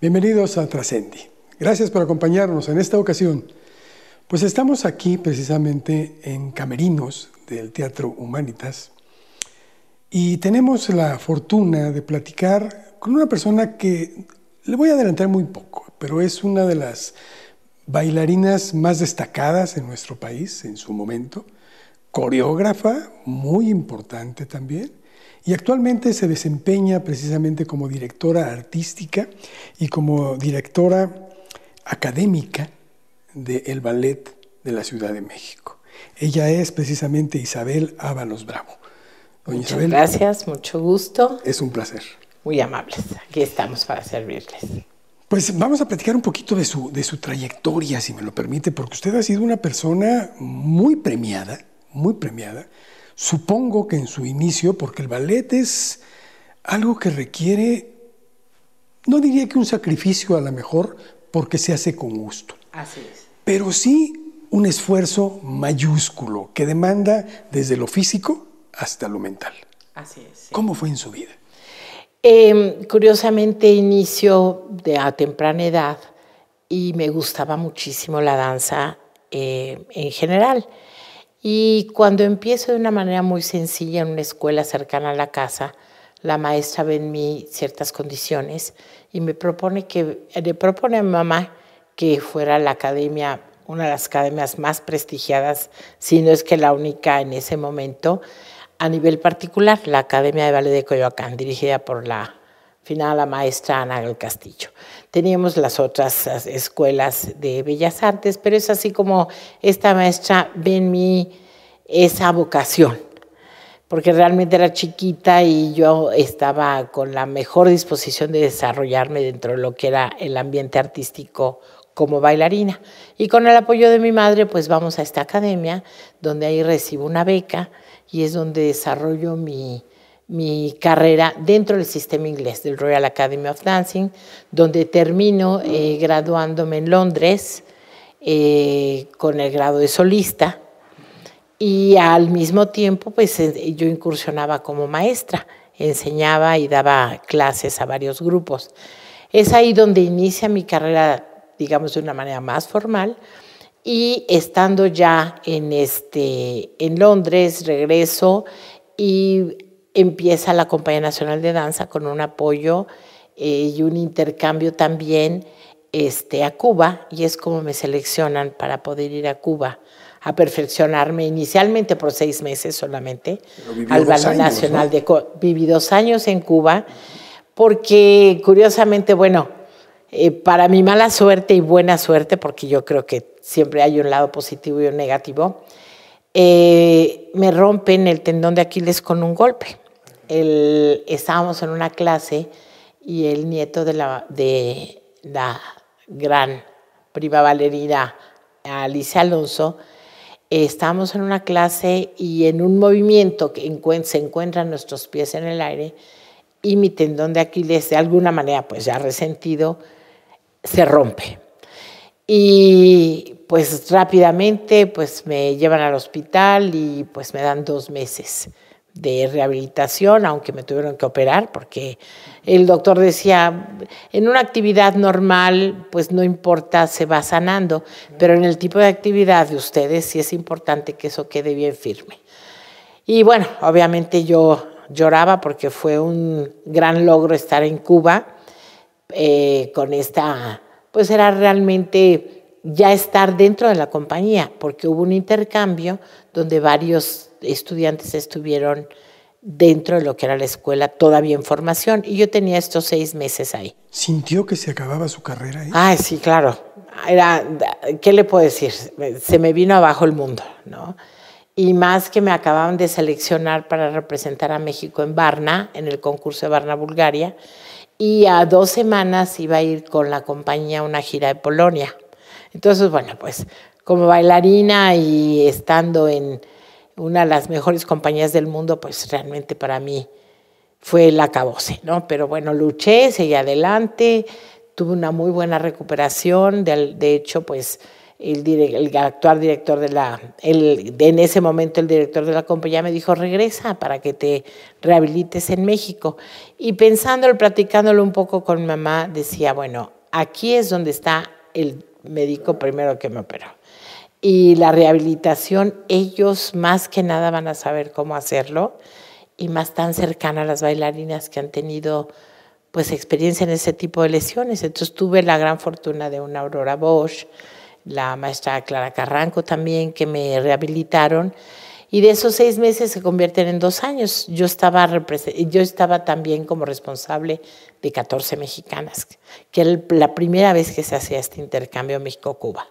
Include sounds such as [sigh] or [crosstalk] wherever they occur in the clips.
Bienvenidos a Trascendi. Gracias por acompañarnos en esta ocasión. Pues estamos aquí precisamente en Camerinos del Teatro Humanitas y tenemos la fortuna de platicar con una persona que le voy a adelantar muy poco, pero es una de las bailarinas más destacadas en nuestro país en su momento, coreógrafa muy importante también, y actualmente se desempeña precisamente como directora artística y como directora académica del ballet de la Ciudad de México. Ella es precisamente Isabel Ábalos Bravo. Muchas gracias, mucho gusto. Es un placer. Muy amables. Aquí estamos para servirles. Pues vamos a platicar un poquito de su, de su trayectoria, si me lo permite, porque usted ha sido una persona muy premiada, muy premiada. Supongo que en su inicio, porque el ballet es algo que requiere, no diría que un sacrificio a lo mejor, porque se hace con gusto. Así es. Pero sí un esfuerzo mayúsculo que demanda desde lo físico hasta lo mental. Así es. ¿Cómo fue en su vida? Eh, curiosamente inicio de a temprana edad y me gustaba muchísimo la danza eh, en general. Y cuando empiezo de una manera muy sencilla en una escuela cercana a la casa, la maestra ve en mí ciertas condiciones y me propone que le propone a mamá que fuera la academia, una de las academias más prestigiadas, si no es que la única en ese momento, a nivel particular, la Academia de Ballet de Coyoacán, dirigida por la final maestra Ana del Castillo. Teníamos las otras escuelas de Bellas Artes, pero es así como esta maestra ve en mí esa vocación, porque realmente era chiquita y yo estaba con la mejor disposición de desarrollarme dentro de lo que era el ambiente artístico como bailarina. Y con el apoyo de mi madre, pues vamos a esta academia, donde ahí recibo una beca y es donde desarrollo mi, mi carrera dentro del sistema inglés del Royal Academy of Dancing, donde termino eh, graduándome en Londres eh, con el grado de solista y al mismo tiempo pues eh, yo incursionaba como maestra, enseñaba y daba clases a varios grupos. Es ahí donde inicia mi carrera, digamos, de una manera más formal y estando ya en, este, en Londres, regreso y empieza la Compañía Nacional de Danza con un apoyo eh, y un intercambio también este, a Cuba, y es como me seleccionan para poder ir a Cuba a perfeccionarme inicialmente por seis meses solamente al Ballet Nacional de viví dos años en Cuba porque curiosamente bueno eh, para mi mala suerte y buena suerte porque yo creo que siempre hay un lado positivo y un negativo eh, me rompen el tendón de Aquiles con un golpe el, estábamos en una clase y el nieto de la, gran prima Valerina Alicia Alonso, estábamos en una clase y en un movimiento que se encuentran nuestros pies en el aire y mi tendón de Aquiles de alguna manera pues ya resentido se rompe. Y pues rápidamente pues me llevan al hospital y pues me dan dos meses de rehabilitación, aunque me tuvieron que operar, porque el doctor decía, en una actividad normal, pues no importa, se va sanando, pero en el tipo de actividad de ustedes sí es importante que eso quede bien firme. Y bueno, obviamente yo lloraba porque fue un gran logro estar en Cuba eh, con esta, pues era realmente ya estar dentro de la compañía, porque hubo un intercambio donde varios estudiantes estuvieron dentro de lo que era la escuela todavía en formación y yo tenía estos seis meses ahí. ¿Sintió que se acababa su carrera ahí? Ah, sí, claro. Era, ¿qué le puedo decir? Se me vino abajo el mundo, ¿no? Y más que me acababan de seleccionar para representar a México en Varna, en el concurso de Varna, Bulgaria, y a dos semanas iba a ir con la compañía a una gira de Polonia. Entonces, bueno, pues como bailarina y estando en, una de las mejores compañías del mundo, pues realmente para mí fue el acabose, ¿no? Pero bueno, luché, seguí adelante, tuve una muy buena recuperación, de, hecho, pues el, actual director de la, en ese momento el director de la compañía me dijo, regresa para que te rehabilites en México. Y pensándolo, platicándolo un poco con mi mamá, decía, bueno, aquí es donde está el médico primero que me operó. Y la rehabilitación, ellos más que nada van a saber cómo hacerlo y más tan cercana a las bailarinas que han tenido pues experiencia en ese tipo de lesiones. Entonces tuve la gran fortuna de una Aurora Bosch, la maestra Clara Carranco también, que me rehabilitaron. Y de esos seis meses se convierten en dos años. Yo estaba, yo estaba también como responsable de 14 mexicanas, que era la primera vez que se hacía este intercambio México-Cuba.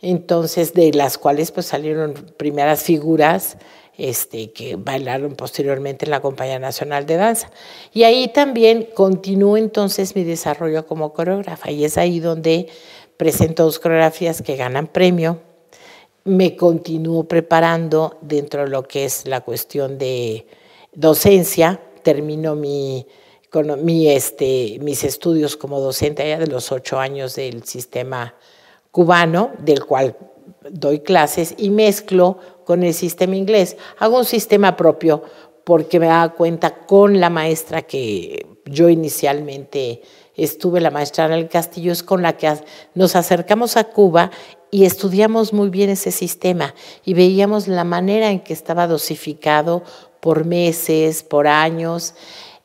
Entonces, de las cuales pues salieron primeras figuras este, que bailaron posteriormente en la Compañía Nacional de Danza. Y ahí también continuó entonces mi desarrollo como coreógrafa y es ahí donde presento dos coreografías que ganan premio. Me continúo preparando dentro de lo que es la cuestión de docencia. Termino mi, mi, este, mis estudios como docente allá de los ocho años del sistema cubano, del cual doy clases y mezclo con el sistema inglés. Hago un sistema propio porque me da cuenta con la maestra que yo inicialmente estuve, la maestra en el Castillo, es con la que nos acercamos a Cuba y estudiamos muy bien ese sistema y veíamos la manera en que estaba dosificado por meses, por años,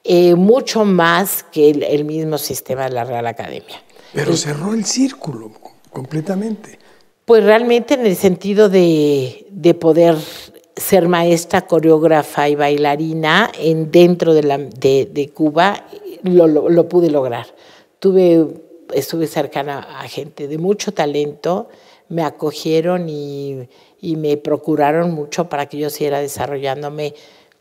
eh, mucho más que el, mismo sistema de la Real Academia. Pero cerró el círculo completamente. Pues realmente en el sentido de, poder ser maestra, coreógrafa y bailarina en, dentro de, la, de, Cuba, lo, pude lograr. Tuve, estuve cercana a gente de mucho talento, me acogieron y, y me procuraron mucho para que yo siguiera desarrollándome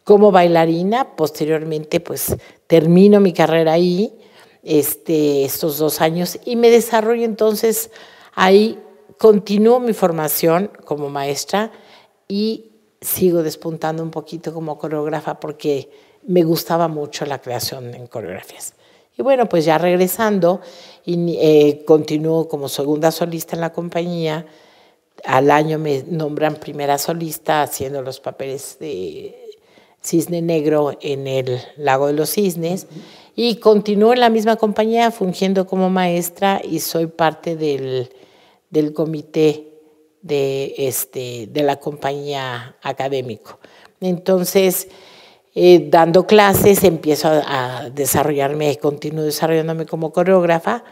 como bailarina. Posteriormente, pues termino mi carrera ahí, este, estos dos años, y me desarrollo entonces ahí continúo mi formación como maestra y sigo despuntando un poquito como coreógrafa porque me gustaba mucho la creación en coreografías. Y bueno, pues ya regresando, y, eh, continúo como segunda solista en la compañía. Al año me nombran primera solista haciendo los papeles de Cisne Negro en el Lago de los Cisnes. Y continúo en la misma compañía fungiendo como maestra y soy parte del del comité de, este, de la compañía académico. Entonces, eh, dando clases, empiezo a, desarrollarme, continúo desarrollándome como coreógrafa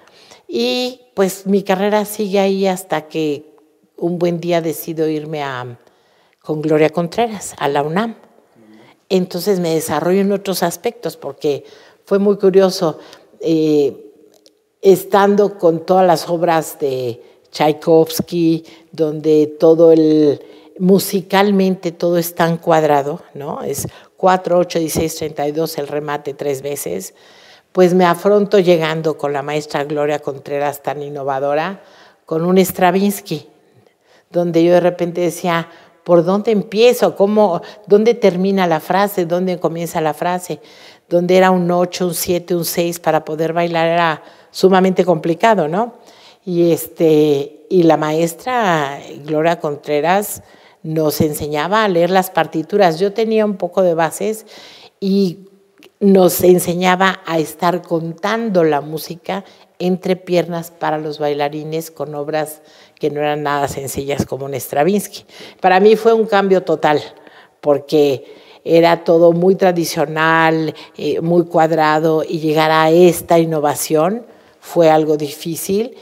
y pues mi carrera sigue ahí hasta que un buen día decido irme a, con Gloria Contreras a la UNAM. Entonces me desarrollo en otros aspectos porque fue muy curioso eh, estando con todas las obras de Tchaikovsky, donde todo el, musicalmente todo es tan cuadrado, ¿no? Es 4, 8, 16, 32, el remate tres veces. Pues me afronto llegando con la maestra Gloria Contreras, tan innovadora, con un Stravinsky, donde yo de repente decía, ¿por dónde empiezo? ¿Cómo, ¿Dónde termina la frase? ¿Dónde comienza la frase? Donde era un 8, un 7, un 6 para poder bailar era sumamente complicado, ¿no? Y, este, y la maestra Gloria Contreras nos enseñaba a leer las partituras. Yo tenía un poco de bases y nos enseñaba a estar contando la música entre piernas para los bailarines con obras que no eran nada sencillas como un Stravinsky. Para mí fue un cambio total, porque era todo muy tradicional, eh, muy cuadrado, y llegar a esta innovación fue algo difícil,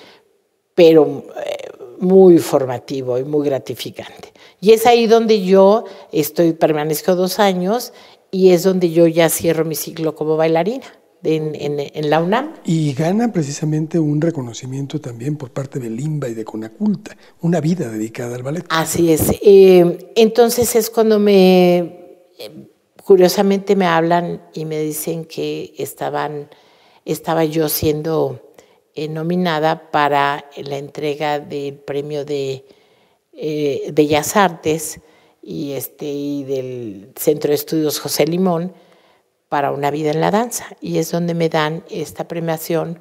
pero eh, muy formativo y muy gratificante. Y es ahí donde yo estoy, permanezco dos años y es donde yo ya cierro mi ciclo como bailarina. En, en, la UNAM. Y gana precisamente un reconocimiento también por parte de Limba y de Conaculta, una vida dedicada al ballet. Así es. Eh, entonces es cuando me, curiosamente me hablan y me dicen que estaban, estaba yo siendo eh, nominada para la entrega del premio de eh, Bellas Artes y, este, y del Centro de Estudios José Limón para una vida en la danza. Y es donde me dan esta premiación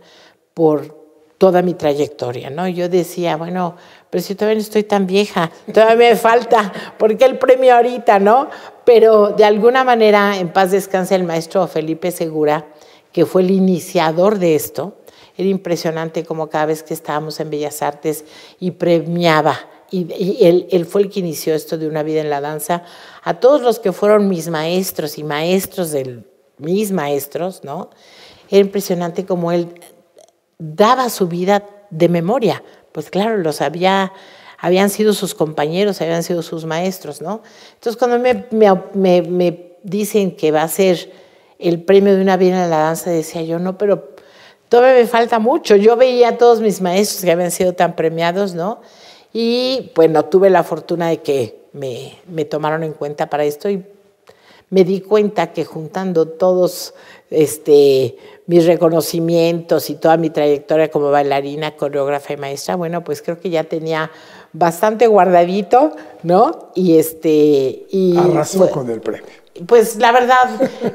por toda mi trayectoria, ¿no? Yo decía, bueno, pero si todavía no estoy tan vieja, todavía me falta, ¿por qué el premio ahorita, no? Pero de alguna manera, en paz descanse el maestro Felipe Segura, que fue el iniciador de esto, era impresionante como cada vez que estábamos en Bellas Artes y premiaba, y, él, él, fue el que inició esto de una vida en la danza, a todos los que fueron mis maestros y maestros de mis maestros, ¿no? Era impresionante como él daba su vida de memoria, pues claro, los había, habían sido sus compañeros, habían sido sus maestros, ¿no? Entonces cuando me, me dicen que va a ser el premio de una vida en la danza, decía yo, no, pero todavía me falta mucho. Yo veía a todos mis maestros que habían sido tan premiados, ¿no? Y bueno, tuve la fortuna de que me, me tomaron en cuenta para esto y me di cuenta que juntando todos este, mis reconocimientos y toda mi trayectoria como bailarina, coreógrafa y maestra, bueno, pues creo que ya tenía bastante guardadito, ¿no? Y este... Y Arrasó con el premio. Pues la verdad,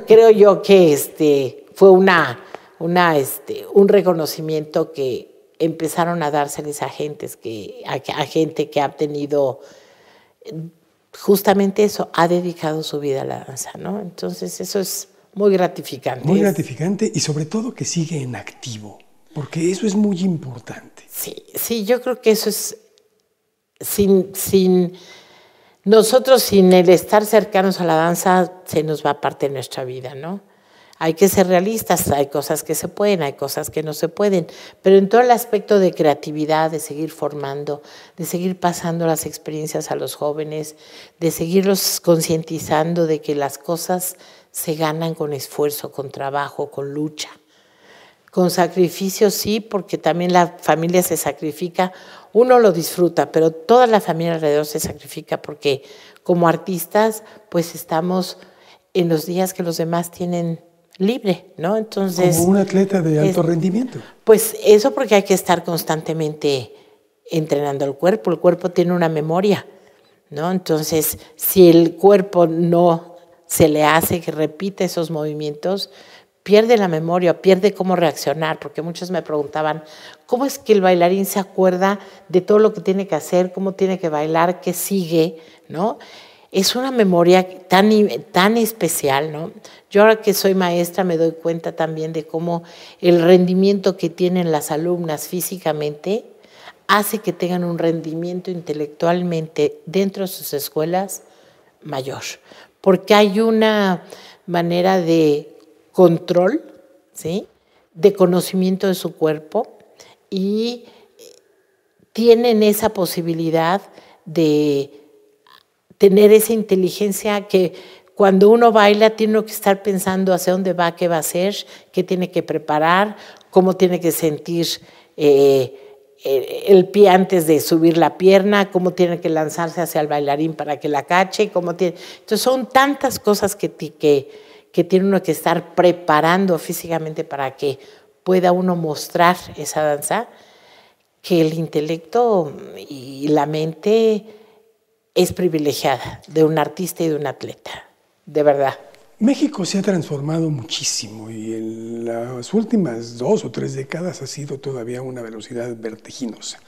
creo yo que este, fue una, una, este, un reconocimiento que empezaron a dárseles a, gentes que, a, a gente que ha tenido justamente eso, ha dedicado su vida a la danza, ¿no? Entonces eso es muy gratificante. Muy gratificante y sobre todo que sigue en activo, porque eso es muy importante. Sí, sí, yo creo que eso es sin, sin nosotros, sin el estar cercanos a la danza, se nos va parte de nuestra vida, ¿no? Hay que ser realistas, hay cosas que se pueden, hay cosas que no se pueden, pero en todo el aspecto de creatividad, de seguir formando, de seguir pasando las experiencias a los jóvenes, de seguirlos concientizando de que las cosas se ganan con esfuerzo, con trabajo, con lucha. Con sacrificio sí, porque también la familia se sacrifica, uno lo disfruta, pero toda la familia alrededor se sacrifica porque como artistas pues estamos en los días que los demás tienen libre, ¿no? Entonces... Como un atleta de alto rendimiento. Pues eso porque hay que estar constantemente entrenando el cuerpo. El cuerpo tiene una memoria, ¿no? Entonces, si el cuerpo no se le hace que repita esos movimientos, pierde la memoria, pierde cómo reaccionar, porque muchos me preguntaban, ¿cómo es que el bailarín se acuerda de todo lo que tiene que hacer, cómo tiene que bailar, qué sigue, ¿no? Es una memoria tan, tan especial, ¿no? Yo ahora que soy maestra me doy cuenta también de cómo el rendimiento que tienen las alumnas físicamente hace que tengan un rendimiento intelectualmente dentro de sus escuelas mayor, porque hay una manera de control, ¿sí? de conocimiento de su cuerpo y tienen esa posibilidad de tener esa inteligencia que cuando uno baila tiene que estar pensando hacia dónde va, qué va a hacer, qué tiene que preparar, cómo tiene que sentir eh, el pie antes de subir la pierna, cómo tiene que lanzarse hacia el bailarín para que la cache, cómo tiene... Entonces son tantas cosas que, que, que tiene uno que estar preparando físicamente para que pueda uno mostrar esa danza, que el intelecto y la mente es privilegiada de un artista y de un atleta, de verdad. México se ha transformado muchísimo y en las últimas dos o tres décadas ha sido todavía una velocidad vertiginosa.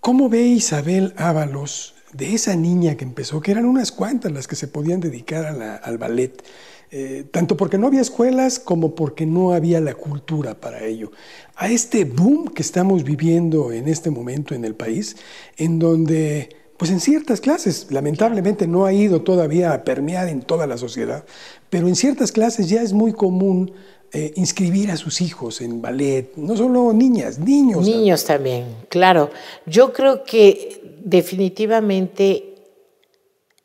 ¿Cómo ve Isabel Ábalos de esa niña que empezó, que eran unas cuantas las que se podían dedicar al ballet? Eh, tanto porque no había escuelas como porque no había la cultura para ello. A este boom que estamos viviendo en este momento en el país, en donde, pues en ciertas clases, lamentablemente no ha ido todavía a permear en toda la sociedad, pero en ciertas clases ya es muy común eh, inscribir a sus hijos en ballet, no solo niñas, niños. Niños también, claro. Yo creo que definitivamente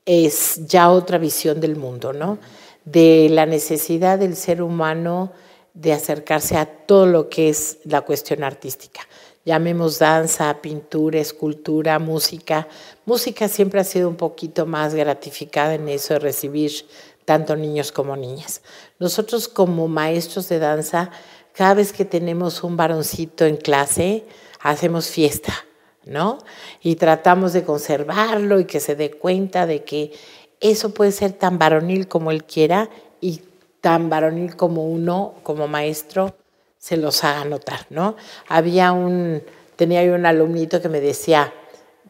es ya otra visión del mundo, ¿no? De la necesidad del ser humano de acercarse a todo lo que es la cuestión artística. Llamemos danza, pintura, escultura, música. Música siempre ha sido un poquito más gratificada en eso de recibir tanto niños como niñas. Nosotros como maestros de danza, cada vez que tenemos un varoncito en clase, hacemos fiesta, ¿no? Y tratamos de conservarlo y que se dé cuenta de que eso puede ser tan varonil como él quiera y tan varonil como uno, como maestro, se los haga notar, ¿no? Había un, tenía yo un alumnito que me decía,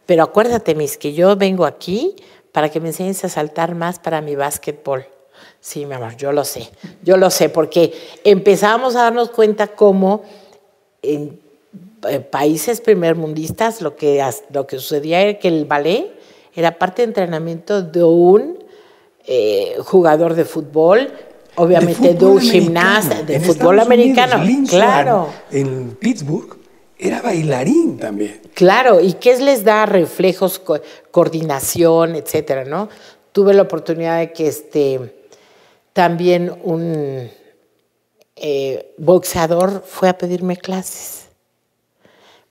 pero acuérdate, mis, que yo vengo aquí para que me enseñes a saltar más para mi básquetbol. Sí, mi amor, yo lo sé, yo lo sé, porque empezamos a darnos cuenta cómo en eh, países primermundistas lo que, lo que sucedía era que el ballet era parte de entrenamiento de un eh, jugador de fútbol, obviamente de, un gimnasta, de fútbol americano. claro. En Pittsburgh era bailarín también. Claro, y qué les da reflejos, coordinación, etcétera, ¿no? Tuve la oportunidad de que este también un eh, boxeador fue a pedirme clases.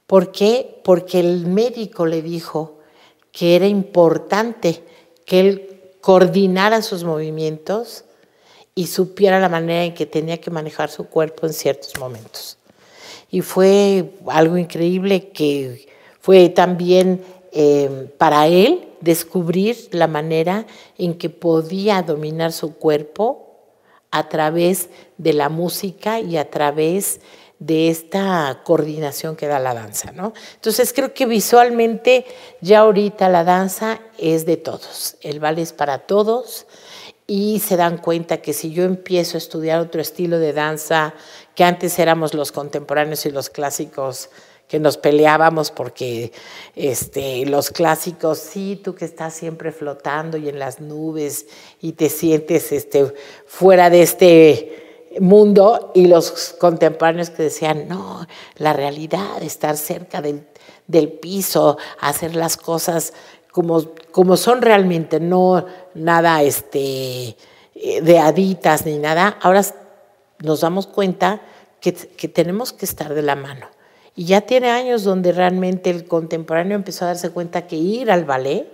¿Por qué? Porque el médico le dijo que era importante que él coordinara sus movimientos y supiera la manera en que tenía que manejar su cuerpo en ciertos momentos. Y fue algo increíble que fue también eh, para él descubrir la manera en que podía dominar su cuerpo a través de la música y a través de esta coordinación que da la danza, ¿no? Entonces creo que visualmente ya ahorita la danza es de todos, el ballet es para todos y se dan cuenta que si yo empiezo a estudiar otro estilo de danza, que antes éramos los contemporáneos y los clásicos, que nos peleábamos porque este, los clásicos, sí, tú que estás siempre flotando y en las nubes y te sientes este, fuera de este mundo y los contemporáneos que decían, no, la realidad, estar cerca del, piso, hacer las cosas como, como, son realmente, no nada este, de aditas ni nada. Ahora nos damos cuenta que, que tenemos que estar de la mano. Y ya tiene años donde realmente el contemporáneo empezó a darse cuenta que ir al ballet,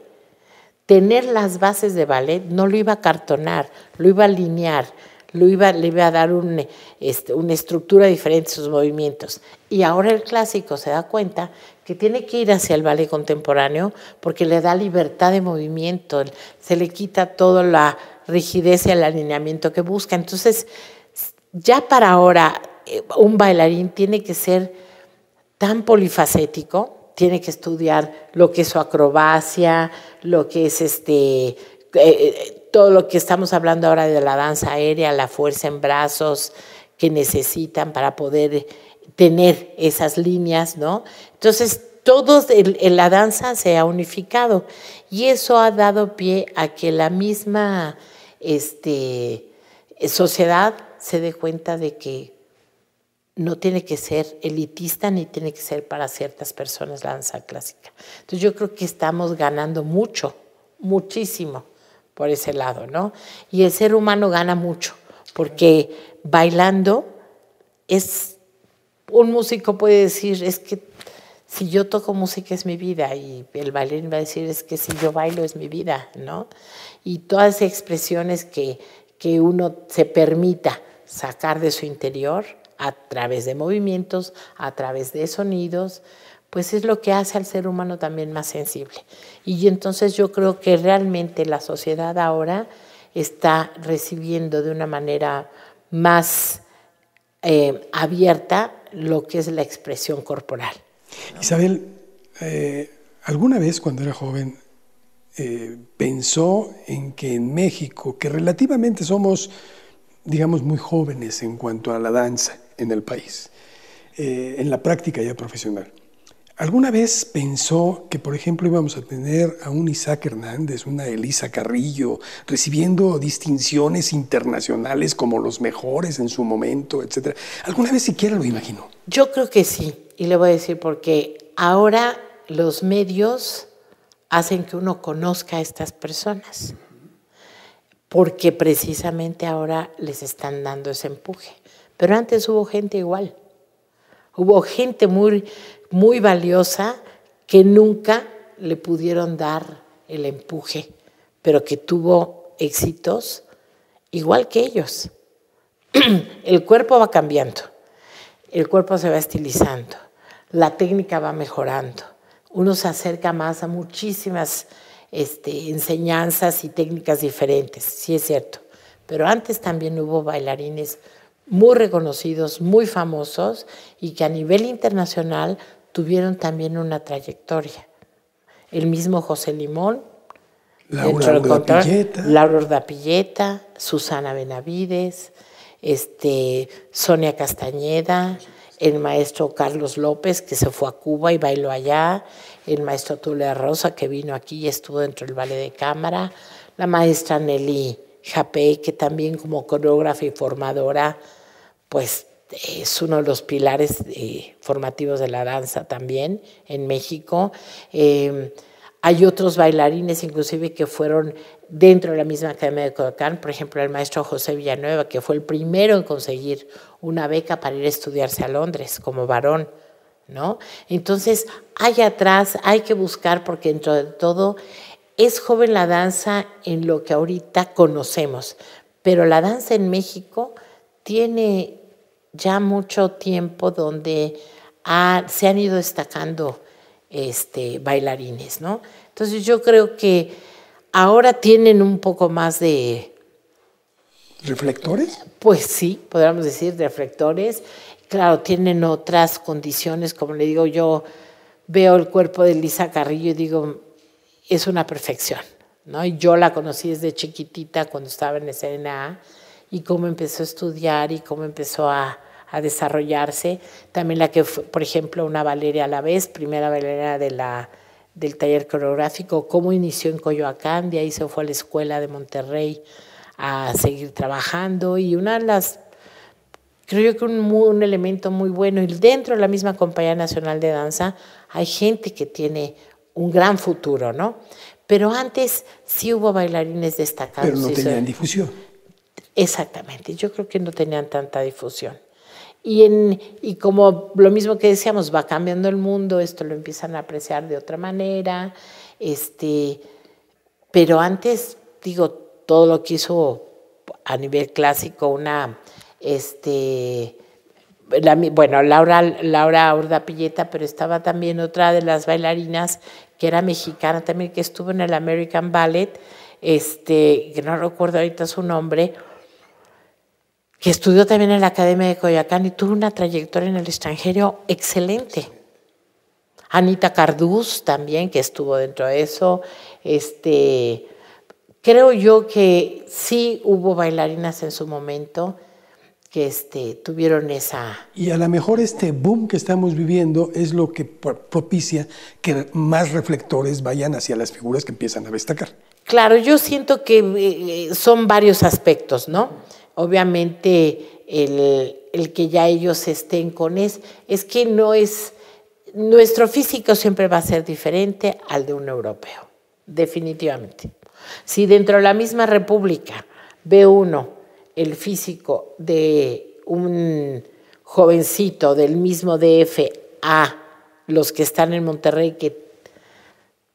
tener las bases de ballet, no lo iba a cartonar, lo iba a alinear, lo iba, le iba a dar este, una estructura diferente a sus movimientos. Y ahora el clásico se da cuenta que tiene que ir hacia el ballet contemporáneo porque le da libertad de movimiento, se le quita toda la rigidez y el alineamiento que busca. Entonces, ya para ahora, eh, un bailarín tiene que ser tan polifacético, tiene que estudiar lo que es su acrobacia, lo que es este, eh, eh, todo lo que estamos hablando ahora de la danza aérea, la fuerza en brazos que necesitan para poder tener esas líneas, ¿no? Entonces, todo en la danza se ha unificado y eso ha dado pie a que la misma este, sociedad se dé cuenta de que no tiene que ser elitista ni tiene que ser para ciertas personas la danza clásica. Entonces yo creo que estamos ganando mucho, muchísimo por ese lado, ¿no? Y el ser humano gana mucho, porque bailando es, un músico puede decir, es que si yo toco música es mi vida, y el bailarín va a decir, es que si yo bailo es mi vida, ¿no? Y todas esas expresiones que, que uno se permita sacar de su interior a través de movimientos, a través de sonidos, pues es lo que hace al ser humano también más sensible. Y entonces yo creo que realmente la sociedad ahora está recibiendo de una manera más eh, abierta lo que es la expresión corporal. Isabel, eh, ¿alguna vez cuando era joven eh, pensó en que en México, que relativamente somos, digamos, muy jóvenes en cuanto a la danza en el país, en la práctica ya profesional, ¿Alguna vez pensó que, por ejemplo, íbamos a tener a un Isaac Hernández, una Elisa Carrillo, recibiendo distinciones internacionales como los mejores en su momento, etcétera? ¿Alguna vez siquiera lo imaginó? Yo creo que sí, y le voy a decir porque ahora los medios hacen que uno conozca a estas personas, porque precisamente ahora les están dando ese empuje. Pero antes hubo gente igual. Hubo gente muy muy valiosa que nunca le pudieron dar el empuje, pero que tuvo éxitos igual que ellos. [clears throat] El cuerpo va cambiando, el cuerpo se va estilizando, la técnica va mejorando, uno se acerca más a muchísimas este, enseñanzas y técnicas diferentes, sí es cierto, pero antes también hubo bailarines muy reconocidos, muy famosos y que a nivel internacional tuvieron también una trayectoria. El mismo José Limón, Laura Urdapilleta. Laura Urdapilleta, Susana Benavides, este, Sonia Castañeda, el maestro Carlos López, que se fue a Cuba y bailó allá, el maestro Tulia Rosa, que vino aquí y estuvo dentro del ballet de cámara, la maestra Nelly Japé, que también como coreógrafa y formadora, pues es uno de los pilares eh, formativos de la danza también en México. Eh, hay otros bailarines inclusive que fueron dentro de la misma Academia de Codacán, por ejemplo el maestro José Villanueva, que fue el primero en conseguir una beca para ir a estudiarse a Londres como varón. ¿No? Entonces, hay atrás, hay que buscar, porque dentro de todo es joven la danza en lo que ahorita conocemos, pero la danza en México tiene ya mucho tiempo donde se han ido destacando este, bailarines, ¿no? Entonces yo creo que ahora tienen un poco más de... ¿Reflectores? Pues sí, podríamos decir reflectores. Claro, tienen otras condiciones, como le digo, yo veo el cuerpo de Lisa Carrillo y digo, es una perfección, ¿no? Y yo la conocí desde chiquitita cuando estaba en SNA y cómo empezó a estudiar y cómo empezó a, a desarrollarse. También la que fue, por ejemplo, una Valeria a la vez, primera bailarina de la, del taller coreográfico, cómo inició en Coyoacán, de ahí se fue a la escuela de Monterrey a seguir trabajando y una de las, creo yo que un, un elemento muy bueno, y dentro de la misma Compañía Nacional de Danza hay gente que tiene un gran futuro, ¿no? Pero antes sí hubo bailarines destacados. Pero no tenían difusión. Exactamente, yo creo que no tenían tanta difusión. Y, en, y como lo mismo que decíamos, va cambiando el mundo, esto lo empiezan a apreciar de otra manera, este, pero antes, digo, todo lo que hizo a nivel clásico una, este, bueno, Laura, Laura Urda Pilleta, pero estaba también otra de las bailarinas que era mexicana también, que estuvo en el American Ballet, este, que no recuerdo ahorita su nombre, que estudió también en la Academia de Coyoacán y tuvo una trayectoria en el extranjero excelente. Anita Carduz también, que estuvo dentro de eso. Este, creo yo que sí hubo bailarinas en su momento que este, tuvieron esa... Y a lo mejor este boom que estamos viviendo es lo que propicia que más reflectores vayan hacia las figuras que empiezan a destacar. Claro, yo siento que eh, son varios aspectos, ¿no? Obviamente el, que ya ellos estén con es, es que no es, nuestro físico siempre va a ser diferente al de un europeo, definitivamente. Si dentro de la misma república ve uno el físico de un jovencito del mismo DF a los que están en Monterrey que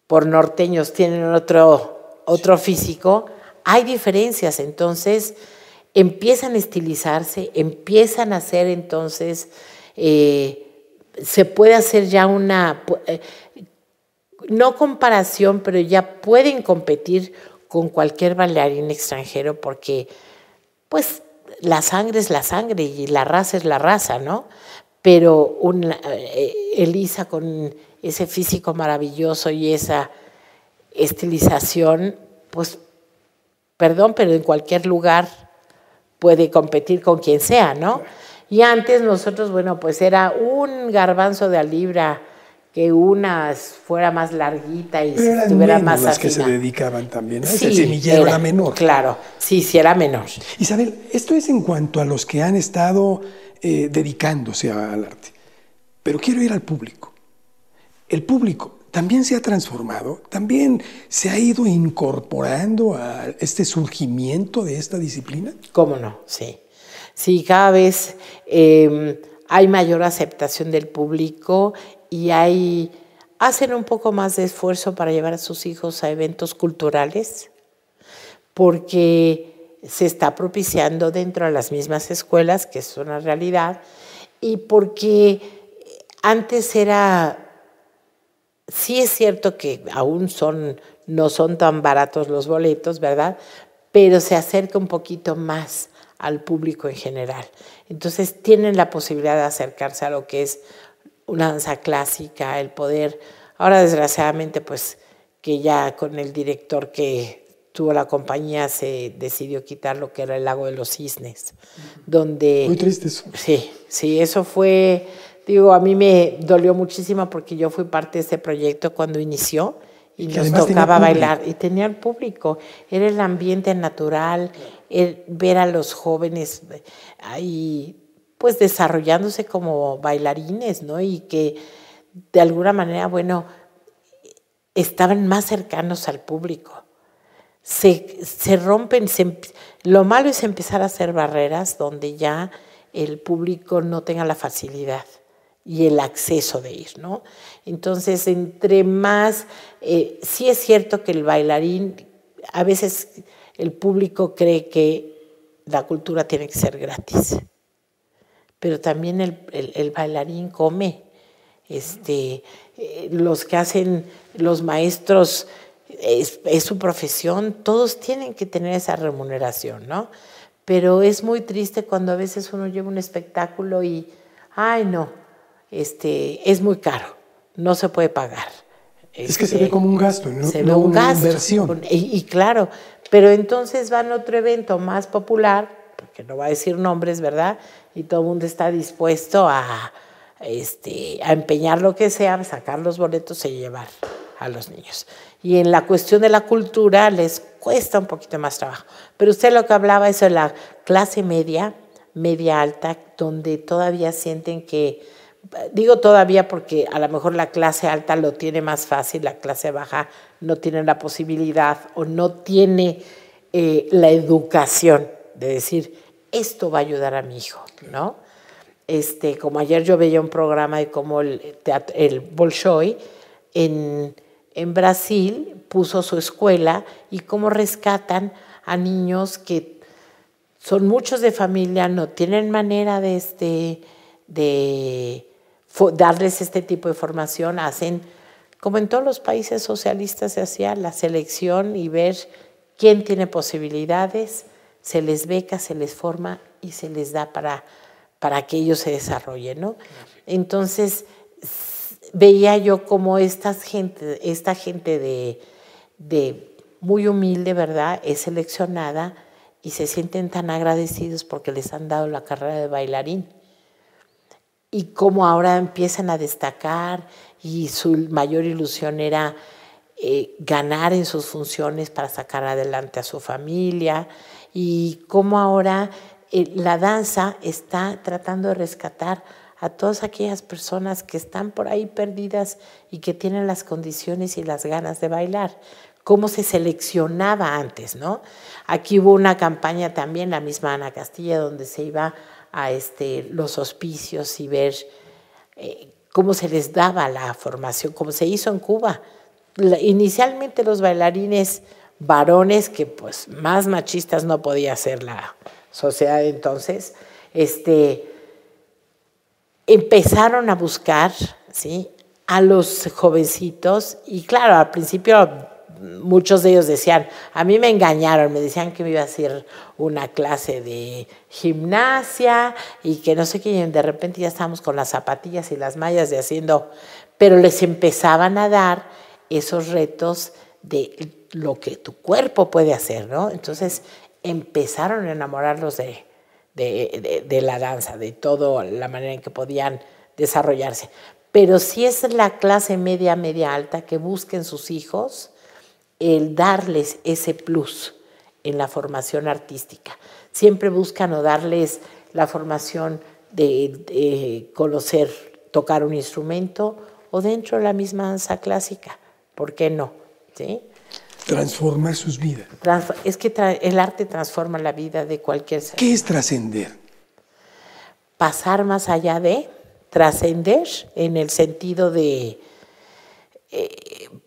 por norteños tienen otro, otro físico, hay diferencias. Entonces, empiezan a estilizarse, empiezan a hacer entonces, eh, se puede hacer ya una, eh, no comparación, pero ya pueden competir con cualquier bailarín extranjero porque pues la sangre es la sangre y la raza es la raza, ¿no? Pero una, eh, Elisa con ese físico maravilloso y esa estilización, pues, perdón, pero en cualquier lugar puede competir con quien sea, ¿no? Y antes nosotros, bueno, pues era un garbanzo de a libra que una fuera más larguita y Pero estuviera más las que se dedicaban también, Ese semillero era, menor. Claro, sí, sí era menor. Isabel, esto es en cuanto a los que han estado eh, dedicándose al arte. Pero quiero ir al público. El público también se ha transformado, también se ha ido incorporando a este surgimiento de esta disciplina. ¿Cómo no? Sí. Sí, cada vez em, hay mayor aceptación del público y hay, hacen un poco más de esfuerzo para llevar a sus hijos a eventos culturales, porque se está propiciando dentro de las mismas escuelas, que es una realidad, y porque antes era sí es cierto que aún son, no son tan baratos los boletos, ¿verdad? Pero se acerca un poquito más al público en general. Entonces tienen la posibilidad de acercarse a lo que es una danza clásica, el poder. Ahora desgraciadamente pues que ya con el director que tuvo la compañía se decidió quitar lo que era el lago de los cisnes, donde... Muy triste eso. Sí, sí, eso fue, digo, a mí me dolió muchísimo porque yo fui parte de este proyecto cuando inició y nos tocaba bailar y tenía el público, era el ambiente natural, ver a los jóvenes ahí pues desarrollándose como bailarines, ¿no? Y que de alguna manera, bueno, estaban más cercanos al público. Se, se rompen, lo malo es empezar a hacer barreras donde ya el público no tenga la facilidad y el acceso de ir, ¿no? Entonces, entre más, eh, sí es cierto que el bailarín, a veces el público cree que la cultura tiene que ser gratis, pero también el, bailarín come. Este, eh, los que hacen, los maestros, es, es, su profesión, todos tienen que tener esa remuneración, ¿no? Pero es muy triste cuando a veces uno lleva un espectáculo y, ay no, este, es muy caro, no se puede pagar. Es que se ve como un gasto, ¿no? Se ve un una gasto, inversión. Y, y, claro, pero entonces van a otro evento más popular, porque no va a decir nombres, ¿verdad? Y todo el mundo está dispuesto a, este, a empeñar lo que sea, sacar los boletos y llevar a los niños. Y en la cuestión de la cultura les cuesta un poquito más trabajo. Pero usted lo que hablaba es de la clase media, media alta, donde todavía sienten que digo todavía porque a lo mejor la clase alta lo tiene más fácil, la clase baja no tiene la posibilidad o no tiene eh, la educación de decir, esto va a ayudar a mi hijo, ¿no? Este, como ayer yo veía un programa de cómo el, el Bolshoi en, en Brasil puso su escuela y cómo rescatan a niños que son muchos de familia, no tienen manera de, este, de darles este tipo de formación, hacen, como en todos los países socialistas se hacía, la selección y ver quién tiene posibilidades, se les beca, se les forma y se les da para, para que ellos se desarrollen, ¿no? Entonces, veía yo como esta gente, esta gente de, de muy humilde, ¿verdad?, es seleccionada y se sienten tan agradecidos porque les han dado la carrera de bailarín y cómo ahora empiezan a destacar y su mayor ilusión era eh, ganar en sus funciones para sacar adelante a su familia y cómo ahora eh, la danza está tratando de rescatar a todas aquellas personas que están por ahí perdidas y que tienen las condiciones y las ganas de bailar. Cómo se seleccionaba antes, ¿no? Aquí hubo una campaña también, la misma Ana Castilla, donde se iba a este, los hospicios y ver eh, cómo se les daba la formación, como se hizo en Cuba. inicialmente los bailarines varones, que pues más machistas no podía ser la sociedad entonces, este, empezaron a buscar ¿sí? a los jovencitos y claro, al principio muchos de ellos decían, a mí me engañaron, me decían que me iba a hacer una clase de gimnasia y que no sé qué, de repente ya estábamos con las zapatillas y las mallas de haciendo, pero les empezaban a dar esos retos de lo que tu cuerpo puede hacer, ¿no? Entonces empezaron a enamorarlos de, de, de, la danza, de toda la manera en que podían desarrollarse. Pero si es la clase media, media alta que busquen sus hijos, el darles ese plus en la formación artística. Siempre buscan o darles la formación de, conocer, tocar un instrumento o dentro de la misma danza clásica. ¿Por qué no? ¿Sí? Transformar sus vidas. Es que el arte transforma la vida de cualquier ser. ¿Qué es trascender? Pasar más allá de, trascender en el sentido de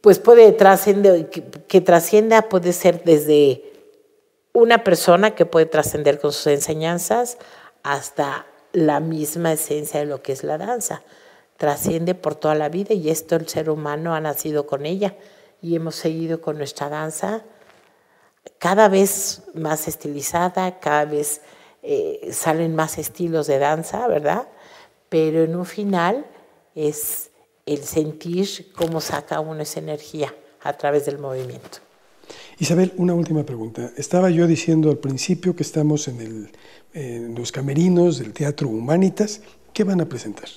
pues puede trascender, que, trascienda puede ser desde una persona que puede trascender con sus enseñanzas hasta la misma esencia de lo que es la danza. Trasciende por toda la vida y esto el ser humano ha nacido con ella y hemos seguido con nuestra danza cada vez más estilizada, cada vez eh, salen más estilos de danza, ¿verdad? Pero en un final es el sentir cómo saca uno esa energía a través del movimiento. Isabel, una última pregunta. Estaba yo diciendo al principio que estamos en, en los camerinos del Teatro Humanitas. ¿Qué van a presentar?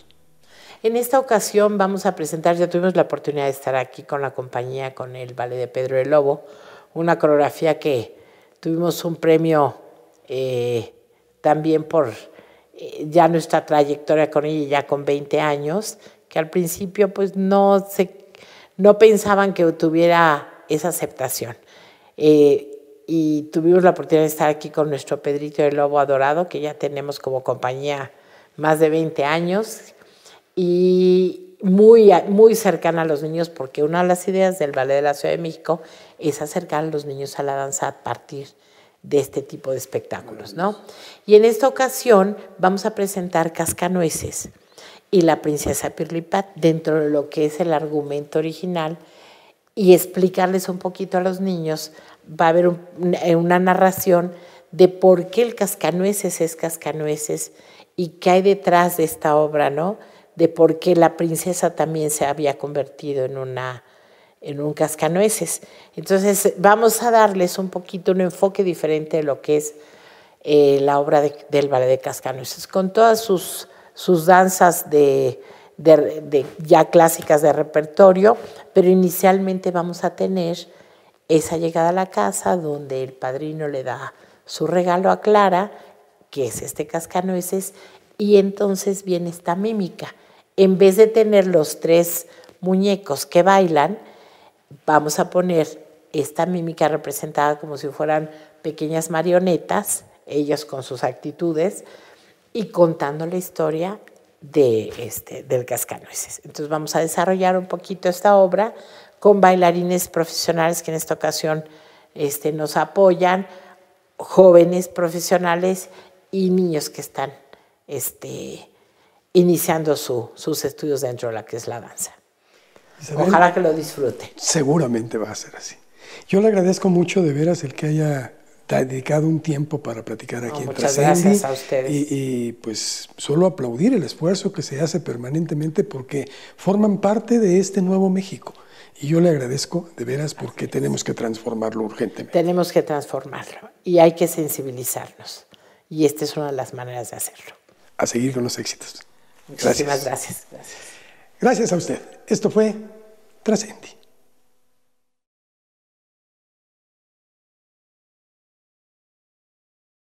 En esta ocasión vamos a presentar, ya tuvimos la oportunidad de estar aquí con la compañía, con el Ballet de Pedro el Lobo, una coreografía que tuvimos un premio eh, también por eh, ya nuestra trayectoria con ella, ya con 20 años, que al principio pues no, se, no pensaban que tuviera esa aceptación. Eh, y tuvimos la oportunidad de estar aquí con nuestro Pedrito el Lobo Adorado, que ya tenemos como compañía más de 20 años, y muy, muy cercana a los niños, porque una de las ideas del Ballet de la Ciudad de México es acercar a los niños a la danza a partir de este tipo de espectáculos, ¿no? Y en esta ocasión vamos a presentar Cascanueces y la princesa Pirlipat dentro de lo que es el argumento original y explicarles un poquito a los niños. Va a haber una narración de por qué el Cascanueces es Cascanueces y qué hay detrás de esta obra, ¿no? de por qué la princesa también se había convertido en, una, en un cascanueces. Entonces vamos a darles un poquito un enfoque diferente de lo que es eh, la obra del ballet de cascanueces, con todas sus, sus danzas de, ya clásicas de repertorio, pero inicialmente vamos a tener esa llegada a la casa donde el padrino le da su regalo a Clara, que es este cascanueces, y entonces viene esta mímica. En vez de tener los tres muñecos que bailan, vamos a poner esta mímica representada como si fueran pequeñas marionetas, ellos con sus actitudes, y contando la historia de este, del cascanueces. Entonces vamos a desarrollar un poquito esta obra con bailarines profesionales que en esta ocasión este, nos apoyan, jóvenes profesionales y niños que están este, iniciando sus estudios dentro de la que es la danza. Ojalá que lo disfrute. Seguramente va a ser así. Yo le agradezco mucho de veras el que haya dedicado un tiempo para platicar aquí en Muchas gracias a ustedes. Y, y, pues solo aplaudir el esfuerzo que se hace permanentemente porque forman parte de este nuevo México. Y yo le agradezco de veras porque tenemos que transformarlo urgentemente. Tenemos que transformarlo y hay que sensibilizarnos. Y esta es una de las maneras de hacerlo. A seguir con los éxitos. Muchísimas gracias. Gracias, gracias a usted. Esto fue Trascendi.